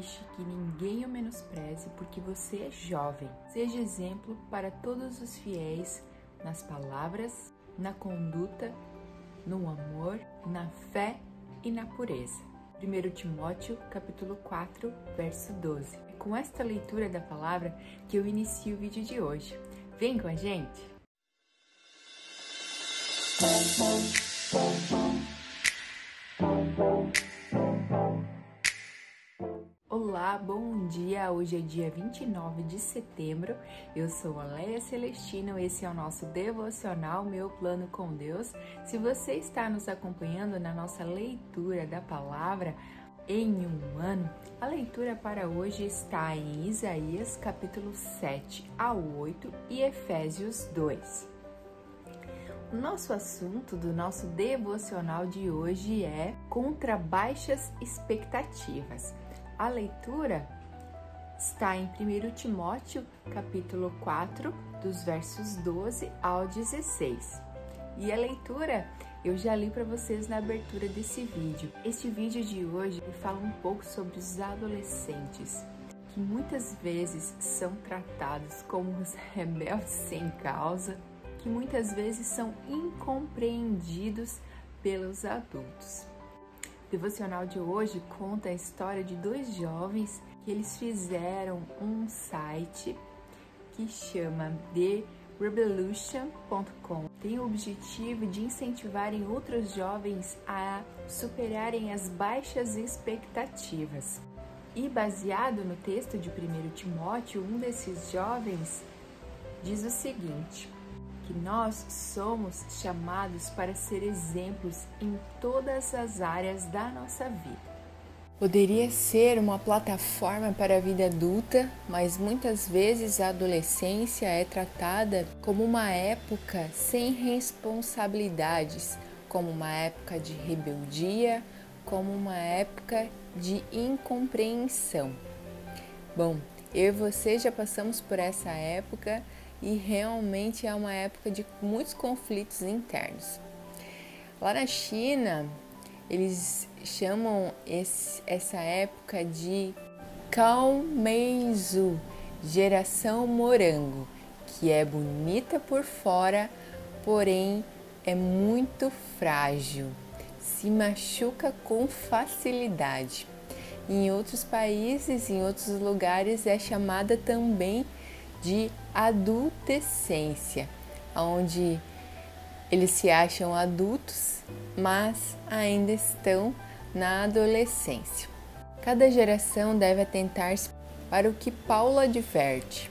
deixe que ninguém o menospreze, porque você é jovem. Seja exemplo para todos os fiéis nas palavras, na conduta, no amor, na fé e na pureza. 1 Timóteo, capítulo 4, verso 12. É com esta leitura da palavra que eu inicio o vídeo de hoje. Vem com a gente! Bom dia! Hoje é dia 29 de setembro. Eu sou Leia Celestino, esse é o nosso devocional Meu Plano com Deus. Se você está nos acompanhando na nossa leitura da palavra em um ano, a leitura para hoje está em Isaías capítulo 7 a 8 e Efésios 2. O nosso assunto do nosso devocional de hoje é contra baixas expectativas. A leitura está em 1 Timóteo, capítulo 4, dos versos 12 ao 16. E a leitura eu já li para vocês na abertura desse vídeo. Este vídeo de hoje fala um pouco sobre os adolescentes, que muitas vezes são tratados como os rebeldes sem causa, que muitas vezes são incompreendidos pelos adultos devocional de hoje conta a história de dois jovens que eles fizeram um site que chama The Revolution.com. Tem o objetivo de incentivarem outros jovens a superarem as baixas expectativas. E baseado no texto de 1 Timóteo, um desses jovens diz o seguinte: que nós somos chamados para ser exemplos em todas as áreas da nossa vida. Poderia ser uma plataforma para a vida adulta, mas muitas vezes a adolescência é tratada como uma época sem responsabilidades, como uma época de rebeldia, como uma época de incompreensão. Bom, eu e você já passamos por essa época e realmente é uma época de muitos conflitos internos. Lá na China, eles chamam esse, essa época de Kaomeizu, geração morango, que é bonita por fora, porém é muito frágil, se machuca com facilidade. Em outros países, em outros lugares, é chamada também de adultescência, onde eles se acham adultos, mas ainda estão na adolescência. Cada geração deve atentar-se para o que Paulo adverte.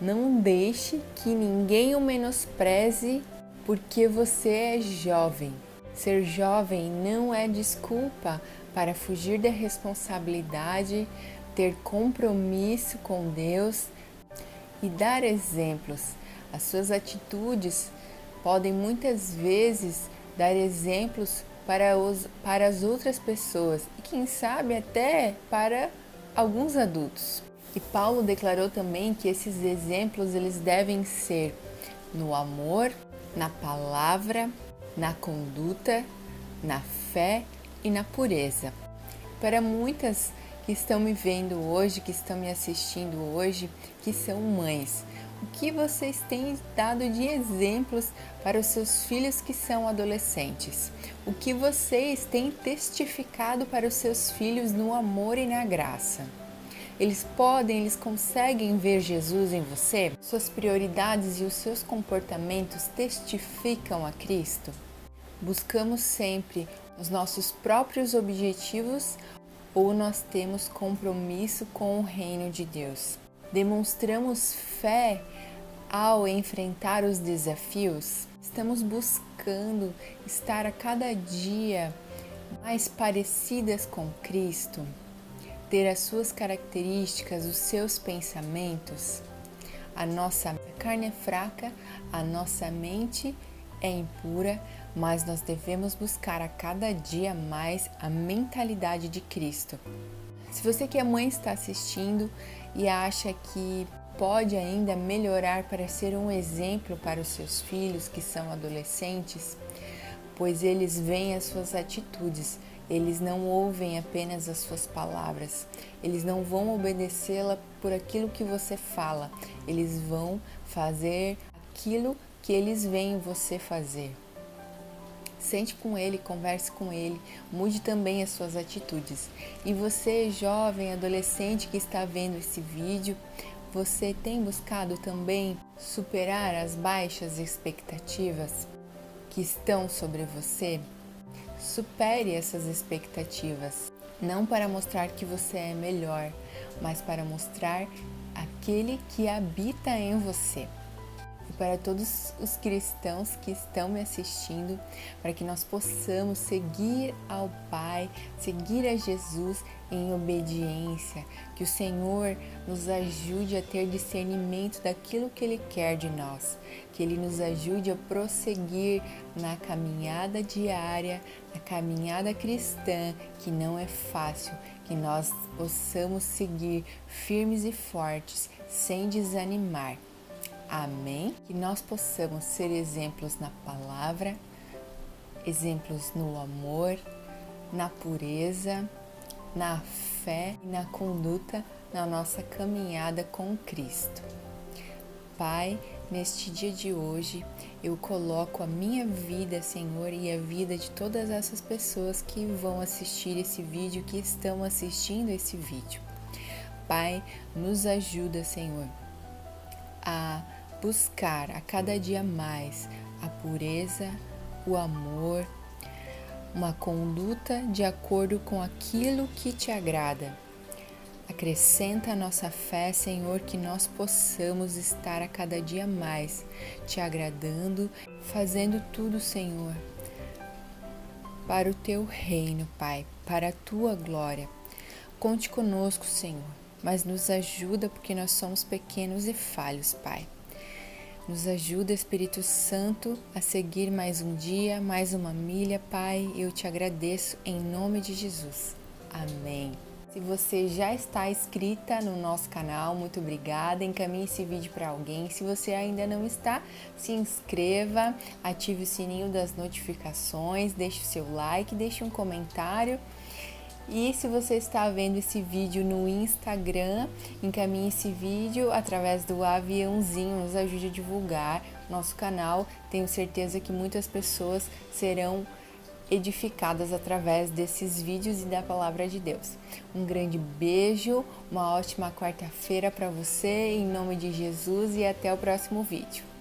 Não deixe que ninguém o menospreze porque você é jovem. Ser jovem não é desculpa para fugir da responsabilidade, ter compromisso com Deus e dar exemplos. As suas atitudes podem muitas vezes dar exemplos para, os, para as outras pessoas e, quem sabe, até para alguns adultos. E Paulo declarou também que esses exemplos eles devem ser no amor, na palavra, na conduta, na fé e na pureza. Para muitas que estão me vendo hoje, que estão me assistindo hoje, que são mães. O que vocês têm dado de exemplos para os seus filhos que são adolescentes? O que vocês têm testificado para os seus filhos no amor e na graça? Eles podem, eles conseguem ver Jesus em você? Suas prioridades e os seus comportamentos testificam a Cristo? Buscamos sempre os nossos próprios objetivos ou nós temos compromisso com o reino de Deus? Demonstramos fé ao enfrentar os desafios? Estamos buscando estar a cada dia mais parecidas com Cristo? Ter as suas características, os seus pensamentos? A nossa carne é fraca, a nossa mente é impura, mas nós devemos buscar a cada dia mais a mentalidade de Cristo. Se você que é mãe está assistindo e acha que pode ainda melhorar para ser um exemplo para os seus filhos que são adolescentes, pois eles veem as suas atitudes Eles não ouvem apenas as suas palavras, eles não vão obedecê-la por aquilo que você fala, eles vão fazer aquilo que eles veem você fazer. Sente com ele, converse com ele, mude também as suas atitudes. E você, jovem, adolescente que está vendo esse vídeo, você tem buscado também superar as baixas expectativas que estão sobre você? Supere essas expectativas, não para mostrar que você é melhor, mas para mostrar aquele que habita em você para todos os cristãos que estão me assistindo, para que nós possamos seguir ao Pai, seguir a Jesus em obediência, que o Senhor nos ajude a ter discernimento daquilo que Ele quer de nós, que Ele nos ajude a prosseguir na caminhada diária, na caminhada cristã, que não é fácil, que nós possamos seguir firmes e fortes, sem desanimar. Amém? Que nós possamos ser exemplos na palavra, exemplos no amor, na pureza, na fé e na conduta na nossa caminhada com Cristo. Pai, neste dia de hoje, eu coloco a minha vida, Senhor, e a vida de todas essas pessoas que vão assistir esse vídeo, que estão assistindo esse vídeo. Pai, nos ajuda, Senhor, a buscar a cada dia mais a pureza, o amor, uma conduta de acordo com aquilo que te agrada. Acrescenta a nossa fé, Senhor, que nós possamos estar a cada dia mais te agradando, fazendo tudo, Senhor, para o teu reino, Pai, para a tua glória. Conte conosco, Senhor, mas nos ajuda porque nós somos pequenos e falhos, Pai. Nos ajuda, Espírito Santo, a seguir mais um dia, mais uma milha, Pai. Eu te agradeço em nome de Jesus. Amém. Se você já está inscrita no nosso canal, muito obrigada. Encaminhe esse vídeo para alguém. Se você ainda não está, se inscreva, ative o sininho das notificações, deixe o seu like, deixe um comentário e se você está vendo esse vídeo no Instagram, encaminhe esse vídeo através do aviãozinho, nos ajude a divulgar nosso canal. Tenho certeza que muitas pessoas serão edificadas através desses vídeos e da palavra de Deus. Um grande beijo, uma ótima quarta-feira para você, em nome de Jesus, e até o próximo vídeo.